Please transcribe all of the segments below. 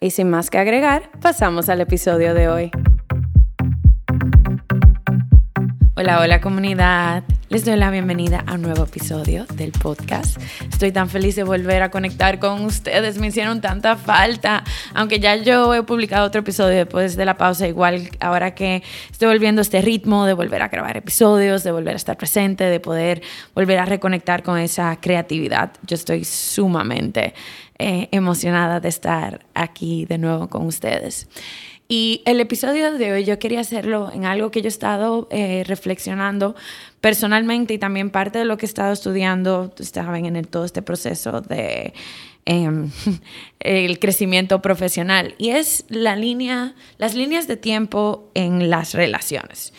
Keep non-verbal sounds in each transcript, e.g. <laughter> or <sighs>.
Y sin más que agregar, pasamos al episodio de hoy. Hola, hola comunidad. Les doy la bienvenida a un nuevo episodio del podcast. Estoy tan feliz de volver a conectar con ustedes. Me hicieron tanta falta. Aunque ya yo he publicado otro episodio después de la pausa, igual ahora que estoy volviendo a este ritmo de volver a grabar episodios, de volver a estar presente, de poder volver a reconectar con esa creatividad. Yo estoy sumamente eh, emocionada de estar aquí de nuevo con ustedes. Y el episodio de hoy yo quería hacerlo en algo que yo he estado eh, reflexionando personalmente y también parte de lo que he estado estudiando, estaban en todo este proceso de em, <laughs> el crecimiento profesional y es la línea, las líneas de tiempo en las relaciones.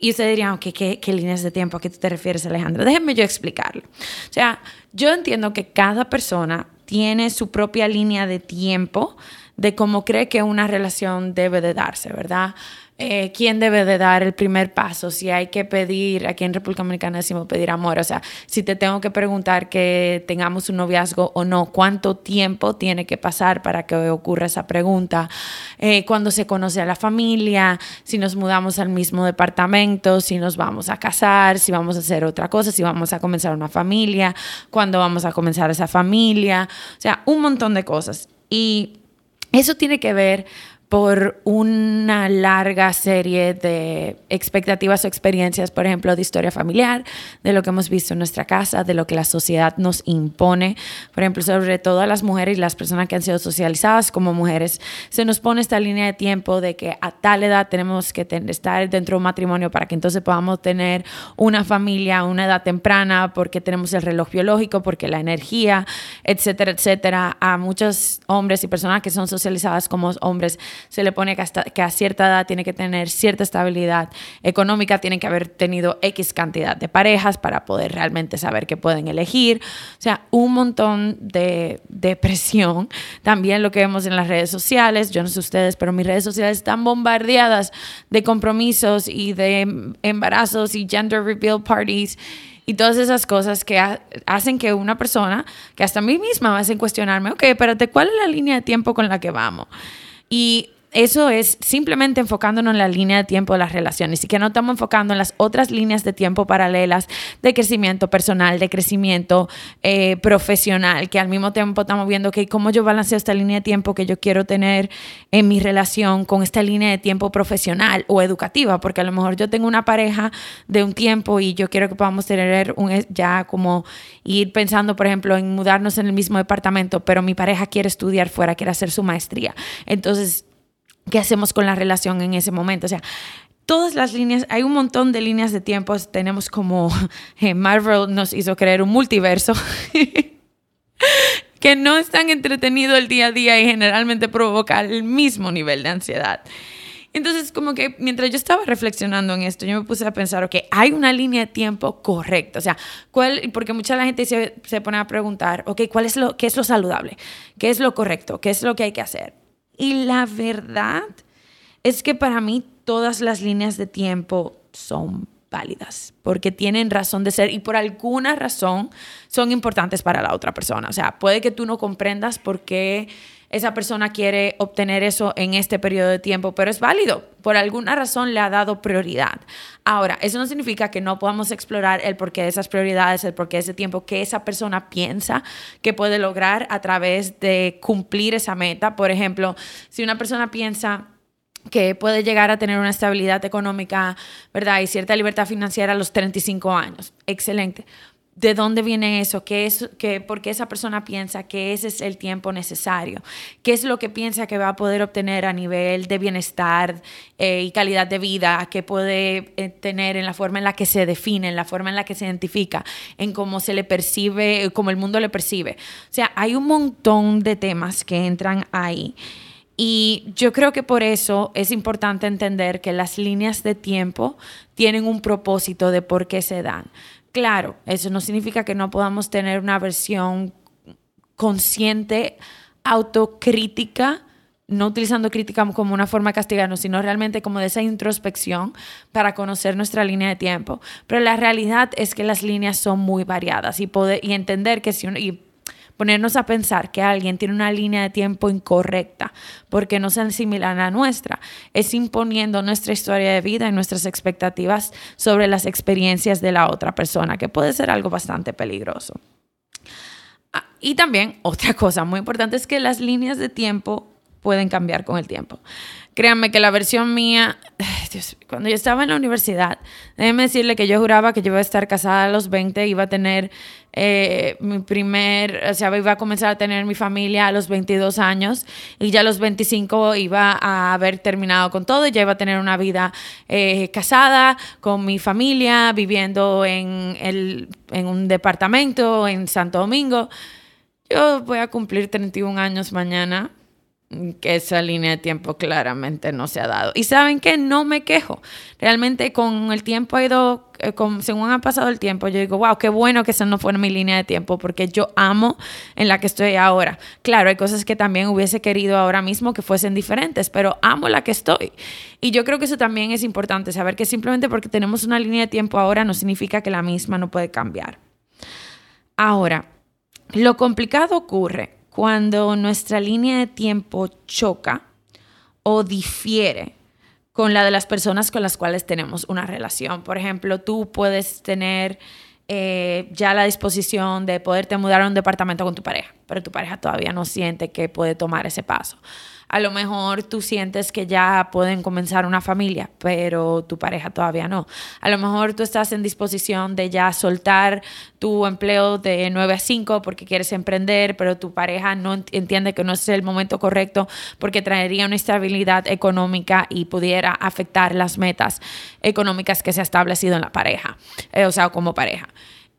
Y usted diría, okay, ¿qué, ¿qué, líneas de tiempo? ¿A qué te refieres, Alejandra? Déjenme yo explicarlo. O sea, yo entiendo que cada persona tiene su propia línea de tiempo de cómo cree que una relación debe de darse, ¿verdad? Eh, quién debe de dar el primer paso, si hay que pedir, aquí en República Dominicana decimos pedir amor, o sea, si te tengo que preguntar que tengamos un noviazgo o no, cuánto tiempo tiene que pasar para que ocurra esa pregunta, eh, cuando se conoce a la familia, si nos mudamos al mismo departamento, si nos vamos a casar, si vamos a hacer otra cosa, si vamos a comenzar una familia, cuándo vamos a comenzar esa familia, o sea, un montón de cosas. Y eso tiene que ver por una larga serie de expectativas o experiencias, por ejemplo, de historia familiar, de lo que hemos visto en nuestra casa, de lo que la sociedad nos impone, por ejemplo, sobre todo a las mujeres y las personas que han sido socializadas como mujeres, se nos pone esta línea de tiempo de que a tal edad tenemos que estar dentro de un matrimonio para que entonces podamos tener una familia a una edad temprana, porque tenemos el reloj biológico, porque la energía, etcétera, etcétera. A muchos hombres y personas que son socializadas como hombres, se le pone que, hasta, que a cierta edad tiene que tener cierta estabilidad económica, tienen que haber tenido X cantidad de parejas para poder realmente saber qué pueden elegir. O sea, un montón de, de presión. También lo que vemos en las redes sociales, yo no sé ustedes, pero mis redes sociales están bombardeadas de compromisos y de embarazos y gender reveal parties y todas esas cosas que hacen que una persona, que hasta mí misma me hacen cuestionarme, ok, espérate, ¿cuál es la línea de tiempo con la que vamos? Y eso es simplemente enfocándonos en la línea de tiempo de las relaciones y que no estamos enfocando en las otras líneas de tiempo paralelas de crecimiento personal, de crecimiento eh, profesional, que al mismo tiempo estamos viendo que cómo yo balanceo esta línea de tiempo que yo quiero tener en mi relación con esta línea de tiempo profesional o educativa, porque a lo mejor yo tengo una pareja de un tiempo y yo quiero que podamos tener un, ya como ir pensando, por ejemplo, en mudarnos en el mismo departamento, pero mi pareja quiere estudiar fuera, quiere hacer su maestría. Entonces, qué hacemos con la relación en ese momento. O sea, todas las líneas, hay un montón de líneas de tiempos. Tenemos como <laughs> eh, Marvel nos hizo creer un multiverso. <laughs> que no es tan entretenido el día a día y generalmente provoca el mismo nivel de ansiedad. Entonces, como que mientras yo estaba reflexionando en esto, yo me puse a pensar, ok, hay una línea de tiempo correcta. O sea, ¿cuál? Porque mucha la gente se, se pone a preguntar, ok, ¿cuál es lo, ¿qué es lo saludable? ¿Qué es lo correcto? ¿Qué es lo que hay que hacer? Y la verdad es que para mí todas las líneas de tiempo son válidas, porque tienen razón de ser y por alguna razón son importantes para la otra persona. O sea, puede que tú no comprendas por qué esa persona quiere obtener eso en este periodo de tiempo, pero es válido. Por alguna razón le ha dado prioridad. Ahora, eso no significa que no podamos explorar el porqué de esas prioridades, el porqué de ese tiempo que esa persona piensa que puede lograr a través de cumplir esa meta. Por ejemplo, si una persona piensa que puede llegar a tener una estabilidad económica, ¿verdad? Y cierta libertad financiera a los 35 años. Excelente de dónde viene eso, ¿Qué es, qué, por qué esa persona piensa que ese es el tiempo necesario, qué es lo que piensa que va a poder obtener a nivel de bienestar eh, y calidad de vida, qué puede eh, tener en la forma en la que se define, en la forma en la que se identifica, en cómo se le percibe, cómo el mundo le percibe. O sea, hay un montón de temas que entran ahí. Y yo creo que por eso es importante entender que las líneas de tiempo tienen un propósito de por qué se dan. Claro, eso no significa que no podamos tener una versión consciente, autocrítica, no utilizando crítica como una forma de castigarnos, sino realmente como de esa introspección para conocer nuestra línea de tiempo. Pero la realidad es que las líneas son muy variadas y, poder, y entender que si uno, ponernos a pensar que alguien tiene una línea de tiempo incorrecta porque no se similar a la nuestra, es imponiendo nuestra historia de vida y nuestras expectativas sobre las experiencias de la otra persona, que puede ser algo bastante peligroso. Ah, y también <laughs> otra cosa muy importante es que las líneas de tiempo pueden cambiar con el tiempo. Créanme que la versión mía, <sighs> cuando yo estaba en la universidad, déjenme decirle que yo juraba que yo iba a estar casada a los 20, iba a tener eh, mi primer, o sea, iba a comenzar a tener mi familia a los 22 años y ya a los 25 iba a haber terminado con todo ya iba a tener una vida eh, casada con mi familia, viviendo en, el, en un departamento en Santo Domingo. Yo voy a cumplir 31 años mañana que esa línea de tiempo claramente no se ha dado. Y saben que no me quejo. Realmente con el tiempo ha ido, eh, según ha pasado el tiempo, yo digo, wow, qué bueno que esa no fuera mi línea de tiempo porque yo amo en la que estoy ahora. Claro, hay cosas que también hubiese querido ahora mismo que fuesen diferentes, pero amo la que estoy. Y yo creo que eso también es importante, saber que simplemente porque tenemos una línea de tiempo ahora no significa que la misma no puede cambiar. Ahora, lo complicado ocurre cuando nuestra línea de tiempo choca o difiere con la de las personas con las cuales tenemos una relación. Por ejemplo, tú puedes tener eh, ya la disposición de poderte mudar a un departamento con tu pareja, pero tu pareja todavía no siente que puede tomar ese paso. A lo mejor tú sientes que ya pueden comenzar una familia, pero tu pareja todavía no. A lo mejor tú estás en disposición de ya soltar tu empleo de 9 a 5 porque quieres emprender, pero tu pareja no entiende que no es el momento correcto porque traería una estabilidad económica y pudiera afectar las metas económicas que se ha establecido en la pareja, eh, o sea, como pareja.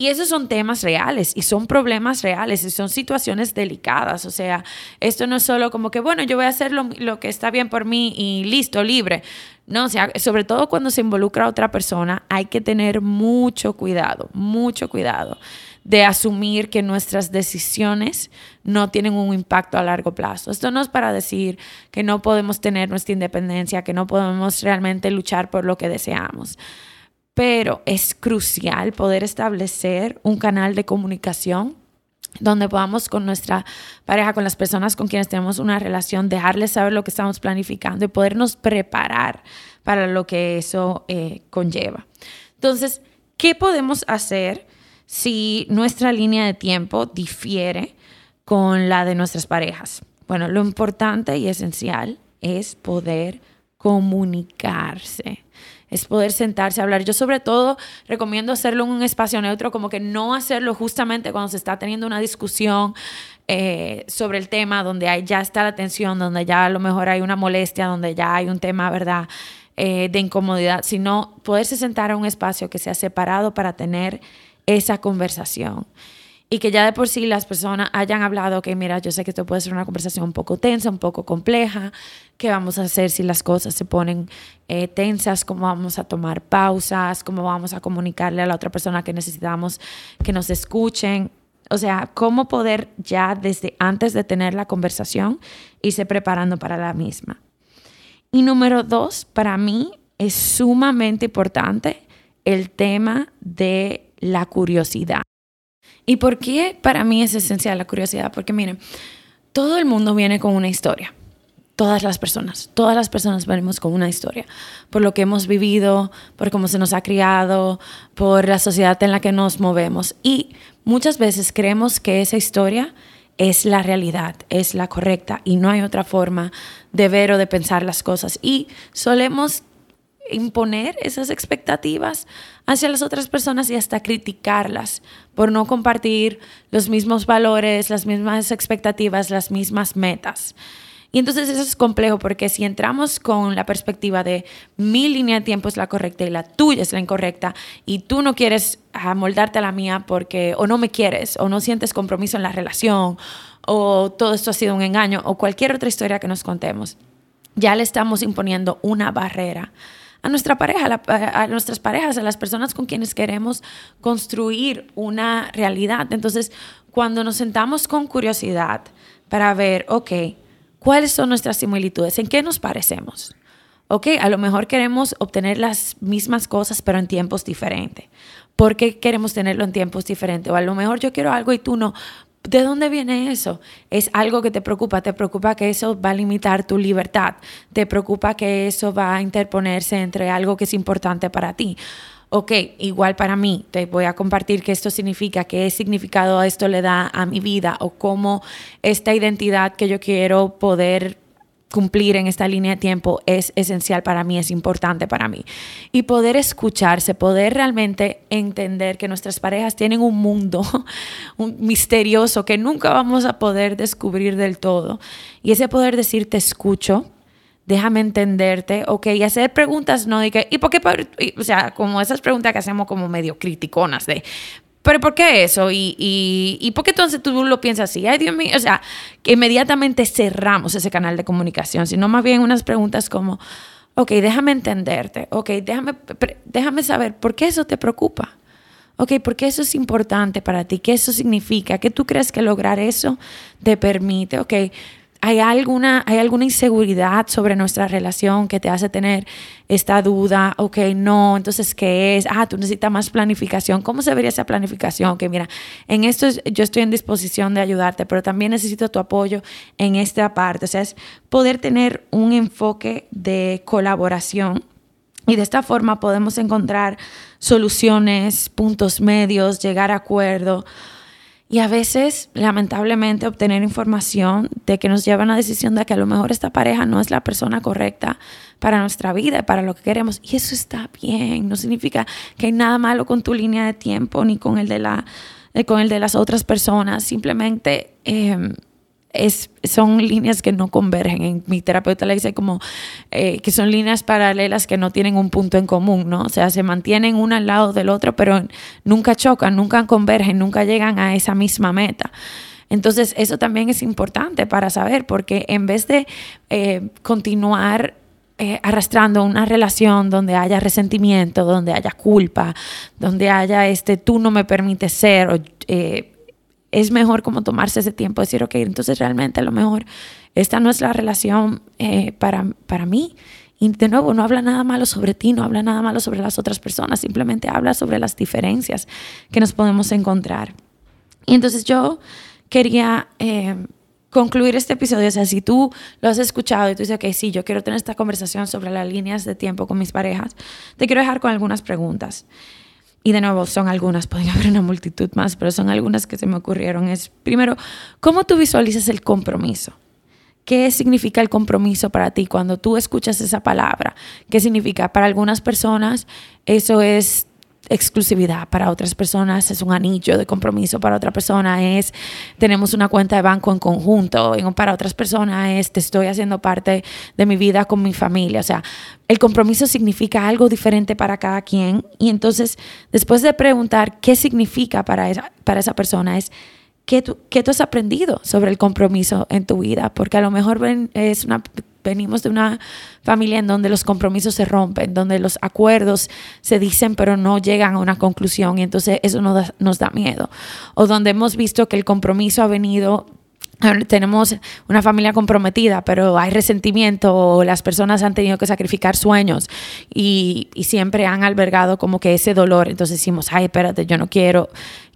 Y esos son temas reales y son problemas reales y son situaciones delicadas. O sea, esto no es solo como que, bueno, yo voy a hacer lo, que está bien por mí y listo, libre. No, o sea, sobre todo cuando se involucra a otra persona, hay que tener mucho cuidado, mucho cuidado de asumir que nuestras decisiones no tienen un impacto a largo plazo. Esto no es para decir que no podemos tener nuestra independencia, que no podemos realmente luchar por lo que deseamos pero es crucial poder establecer un canal de comunicación donde podamos con nuestra pareja, con las personas con quienes tenemos una relación, dejarles saber lo que estamos planificando y podernos preparar para lo que eso eh, conlleva. Entonces, ¿qué podemos hacer si nuestra línea de tiempo difiere con la de nuestras parejas? Bueno, lo importante y esencial es poder comunicarse es poder sentarse a hablar. Yo sobre todo recomiendo hacerlo en un espacio neutro, como que no hacerlo justamente cuando se está teniendo una discusión eh, sobre el tema, donde hay, ya está la tensión, donde ya a lo mejor hay una molestia, donde ya hay un tema, ¿verdad? Eh, de incomodidad, sino poderse sentar a un espacio que sea separado para tener esa conversación y que ya de por sí las personas hayan hablado que, mira, yo sé que esto puede ser una conversación un poco tensa, un poco compleja, qué vamos a hacer si las cosas se ponen eh, tensas, cómo vamos a tomar pausas, cómo vamos a comunicarle a la otra persona que necesitamos que nos escuchen. O sea, cómo poder ya desde antes de tener la conversación irse preparando para la misma. Y número dos, para mí es sumamente importante el tema de la curiosidad. ¿Y por qué para mí es esencial la curiosidad? Porque miren, todo el mundo viene con una historia. Todas las personas, todas las personas venimos con una historia, por lo que hemos vivido, por cómo se nos ha criado, por la sociedad en la que nos movemos. Y muchas veces creemos que esa historia es la realidad, es la correcta y no hay otra forma de ver o de pensar las cosas. Y solemos imponer esas expectativas hacia las otras personas y hasta criticarlas por no compartir los mismos valores, las mismas expectativas, las mismas metas. Y entonces eso es complejo porque si entramos con la perspectiva de mi línea de tiempo es la correcta y la tuya es la incorrecta y tú no quieres amoldarte a la mía porque o no me quieres o no sientes compromiso en la relación o todo esto ha sido un engaño o cualquier otra historia que nos contemos, ya le estamos imponiendo una barrera a nuestra pareja, a, nuestras parejas, a las personas con quienes queremos construir una realidad. Entonces, cuando nos sentamos con curiosidad para ver, ok, ¿cuáles son nuestras similitudes? ¿En qué nos parecemos? Ok, a lo mejor queremos obtener las mismas cosas, pero en tiempos diferentes. ¿Por qué queremos tenerlo en tiempos diferentes? O a lo mejor yo quiero algo y tú no. ¿De dónde viene eso? Es algo que te preocupa, te preocupa que eso va a limitar tu libertad, te preocupa que eso va a interponerse entre algo que es importante para ti. Ok, igual para mí, te voy a compartir qué esto significa, qué significado esto le da a mi vida o cómo esta identidad que yo quiero poder cumplir en esta línea de tiempo es esencial para mí, es importante para mí. Y poder escucharse, poder realmente entender que nuestras parejas tienen un mundo <laughs> un misterioso que nunca vamos a poder descubrir del todo. Y ese poder decir te escucho, déjame entenderte, ok, y hacer preguntas, no de que, ¿y por qué? O sea, como esas preguntas que hacemos como medio criticonas de, pero ¿por qué eso? ¿Y, y, por qué entonces tú lo piensas así? Ay, Dios mío, o sea, que inmediatamente cerramos ese canal de comunicación, sino más bien unas preguntas como, ok, déjame entenderte, ok, déjame, déjame saber por qué eso te preocupa. Ok, ¿por qué eso es importante para ti? ¿Qué eso significa? ¿Qué tú crees que lograr eso te permite? Ok, ¿Hay alguna, ¿Hay alguna inseguridad sobre nuestra relación que te hace tener esta duda? Ok, no, entonces, ¿qué es? Ah, tú necesitas más planificación. ¿Cómo se vería esa planificación? Que mira, en esto yo estoy en disposición de ayudarte, pero también necesito tu apoyo en esta parte. O sea, es poder tener un enfoque de colaboración y de esta forma podemos encontrar soluciones, puntos medios, llegar a acuerdo y a veces, lamentablemente, obtener información de que nos lleva a una decisión de que a lo mejor esta pareja no es la persona correcta para nuestra vida, para lo que queremos. Y eso está bien. No significa que hay nada malo con tu línea de tiempo ni con el de, la, eh, con el de las otras personas. Simplemente eh, son líneas que no convergen. En mi terapeuta le dice como eh, que son líneas paralelas que no tienen un punto en común, ¿no? O sea, se mantienen una al lado del otro, pero nunca chocan, nunca convergen, nunca llegan a esa misma meta. Entonces, eso también es importante para saber, porque en vez de eh, continuar eh, arrastrando una relación donde haya resentimiento, donde haya culpa, donde haya este tú no me permites ser, o, es mejor como tomarse ese tiempo, decir, ok, entonces realmente a lo mejor esta no es la relación eh, para, para mí. Y de nuevo, no habla nada malo sobre ti, no habla nada malo sobre las otras personas, simplemente habla sobre las diferencias que nos podemos encontrar. Y entonces yo quería eh, concluir este episodio, o sea, si tú lo has escuchado y tú dices, ok, sí, yo quiero tener esta conversación sobre las líneas de tiempo con mis parejas, te quiero dejar con algunas preguntas. Y de nuevo, son algunas, pueden haber una multitud más, pero son algunas que se me ocurrieron. Es, primero, ¿cómo tú visualizas el compromiso? ¿Qué significa el compromiso para ti cuando tú escuchas esa palabra? ¿Qué significa? Para algunas personas eso es exclusividad para otras personas, es un anillo de compromiso para otra persona, es tenemos una cuenta de banco en conjunto, para otras personas es te estoy haciendo parte de mi vida con mi familia, o sea, el compromiso significa algo diferente para cada quien y entonces después de preguntar qué significa para esa, para esa persona es ¿Qué tú, ¿qué tú, has aprendido sobre el compromiso en tu vida? Porque a lo mejor es una venimos de una familia en donde los compromisos se rompen, donde los acuerdos se dicen pero no llegan a una conclusión y entonces eso nos da, nos da miedo. O donde hemos visto que el compromiso ha venido tenemos una familia comprometida, pero hay resentimiento o las personas han tenido que sacrificar sueños y, y, siempre han albergado como que ese dolor. Entonces decimos, ay, espérate, yo no quiero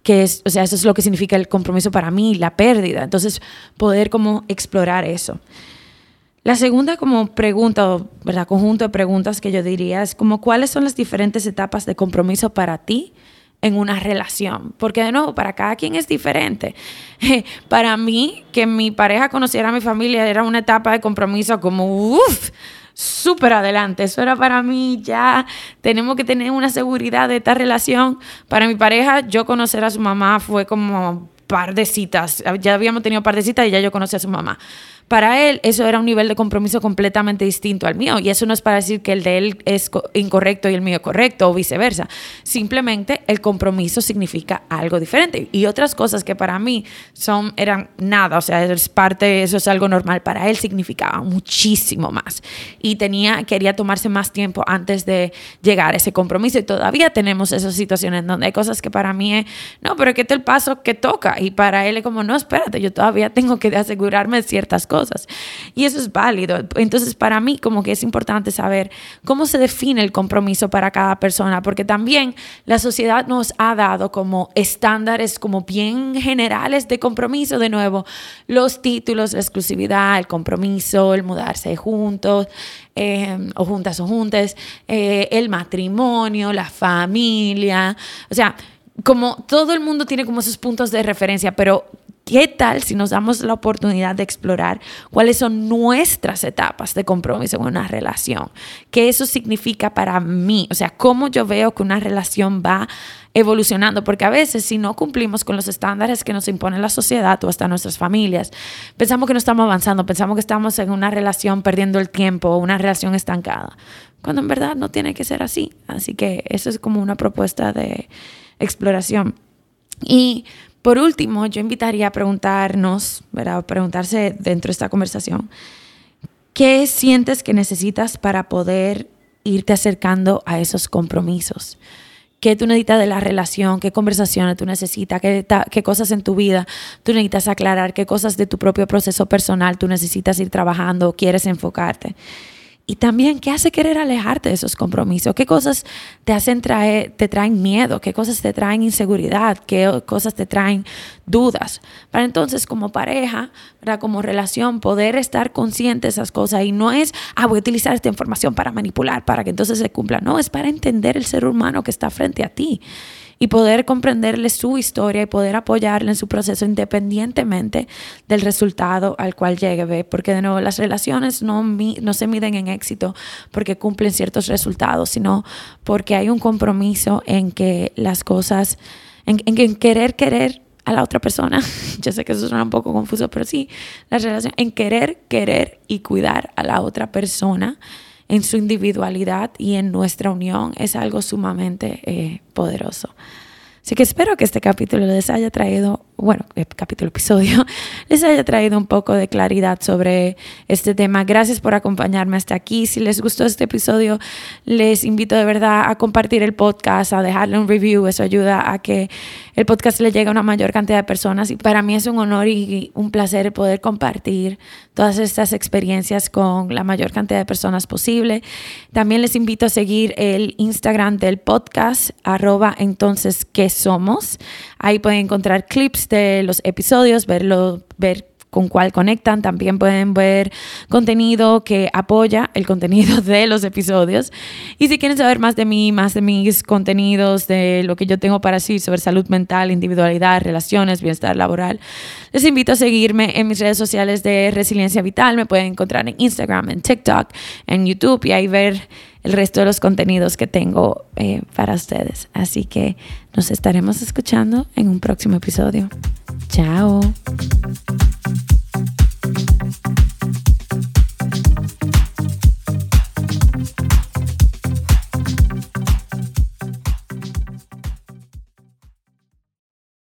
que es, o sea, eso es lo que significa el compromiso para mí, la pérdida. Entonces, poder como explorar eso. La segunda como pregunta, ¿verdad? Conjunto de preguntas que yo diría es como, ¿cuáles son las diferentes etapas de compromiso para ti? en una relación. Porque de nuevo, para cada quien es diferente. <laughs> Para mí, que mi pareja conociera a mi familia era una etapa de compromiso como, uff, súper adelante. Eso era para mí ya, tenemos que tener una seguridad de esta relación. Para mi pareja, yo conocer a su mamá fue como par de citas. Ya habíamos tenido par de citas y ya yo conocí a su mamá. Para él eso era un nivel de compromiso completamente distinto al mío y eso no es para decir que el de él es incorrecto y el mío correcto o viceversa. Simplemente el compromiso significa algo diferente y otras cosas que para mí son eran nada, o sea, es parte eso es algo normal, para él significaba muchísimo más y tenía quería tomarse más tiempo antes de llegar a ese compromiso y todavía tenemos esas situaciones donde hay cosas que para mí es, no, pero que este es el paso que toca y para él es como, no, espérate, yo todavía tengo que asegurarme de ciertas cosas. Y eso es válido. Entonces, para mí, como que es importante saber cómo se define el compromiso para cada persona, porque también la sociedad nos ha dado como estándares como bien generales de compromiso, de nuevo, los títulos, la exclusividad, el compromiso, el mudarse juntos. Eh, o juntas o juntes, eh, el matrimonio, la familia, o sea, como todo el mundo tiene como esos puntos de referencia, pero ¿Qué tal si nos damos la oportunidad de explorar cuáles son nuestras etapas de compromiso en una relación? ¿Qué eso significa para mí? O sea, cómo yo veo que una relación va evolucionando, porque a veces si no cumplimos con los estándares que nos impone la sociedad o hasta nuestras familias, pensamos que no estamos avanzando, pensamos que estamos en una relación perdiendo el tiempo o una relación estancada, cuando en verdad no tiene que ser así. Así que eso es como una propuesta de exploración. Y por último, yo invitaría a preguntarnos, ¿verdad? preguntarse dentro de esta conversación, ¿qué sientes que necesitas para poder irte acercando a esos compromisos? ¿Qué tú necesitas de la relación? ¿Qué conversaciones tú necesitas? ¿Qué, ¿Qué, cosas en tu vida tú necesitas aclarar? ¿Qué cosas de tu propio proceso personal tú necesitas ir trabajando o quieres enfocarte? Y también, ¿qué hace querer alejarte de esos compromisos? ¿Qué cosas te hacen traer, te traen miedo? ¿Qué cosas te traen inseguridad? ¿Qué cosas te traen dudas? Para entonces, como pareja, para como relación, poder estar consciente de esas cosas. Y no es, ah, voy a utilizar esta información para manipular, para que entonces se cumpla. No, es para entender el ser humano que está frente a ti y poder comprenderle su historia y poder apoyarle en su proceso independientemente del resultado al cual llegue, porque de nuevo las relaciones no, no se miden en éxito porque cumplen ciertos resultados, sino porque hay un compromiso en que las cosas, en, en querer querer a la otra persona. <laughs> Yo sé que eso suena un poco confuso, pero sí, la relación en querer, querer y cuidar a la otra persona en su individualidad y en nuestra unión es algo sumamente eh, poderoso. Así que espero que este capítulo les haya traído, bueno, el capítulo, episodio, <laughs> les haya traído un poco de claridad sobre este tema. Gracias por acompañarme hasta aquí. Si les gustó este episodio, les invito de verdad a compartir el podcast, a dejarle un review. Eso ayuda a que el podcast le llegue a una mayor cantidad de personas. Y para mí es un honor y un placer poder compartir todas estas experiencias con la mayor cantidad de personas posible. También les invito a seguir el Instagram del podcast, arroba entonces que somos. Ahí pueden encontrar clips de los episodios, verlo, ver con cuál conectan. También pueden ver contenido que apoya el contenido de los episodios. Y si quieren saber más de mí, más de mis contenidos, de lo que yo tengo para sí sobre salud mental, individualidad, relaciones, bienestar laboral, les invito a seguirme en mis redes sociales de Resiliencia Vital. Me pueden encontrar en Instagram, en TikTok, en YouTube y ahí ver el resto de los contenidos que tengo eh, para ustedes. Así que nos estaremos escuchando en un próximo episodio. Chao.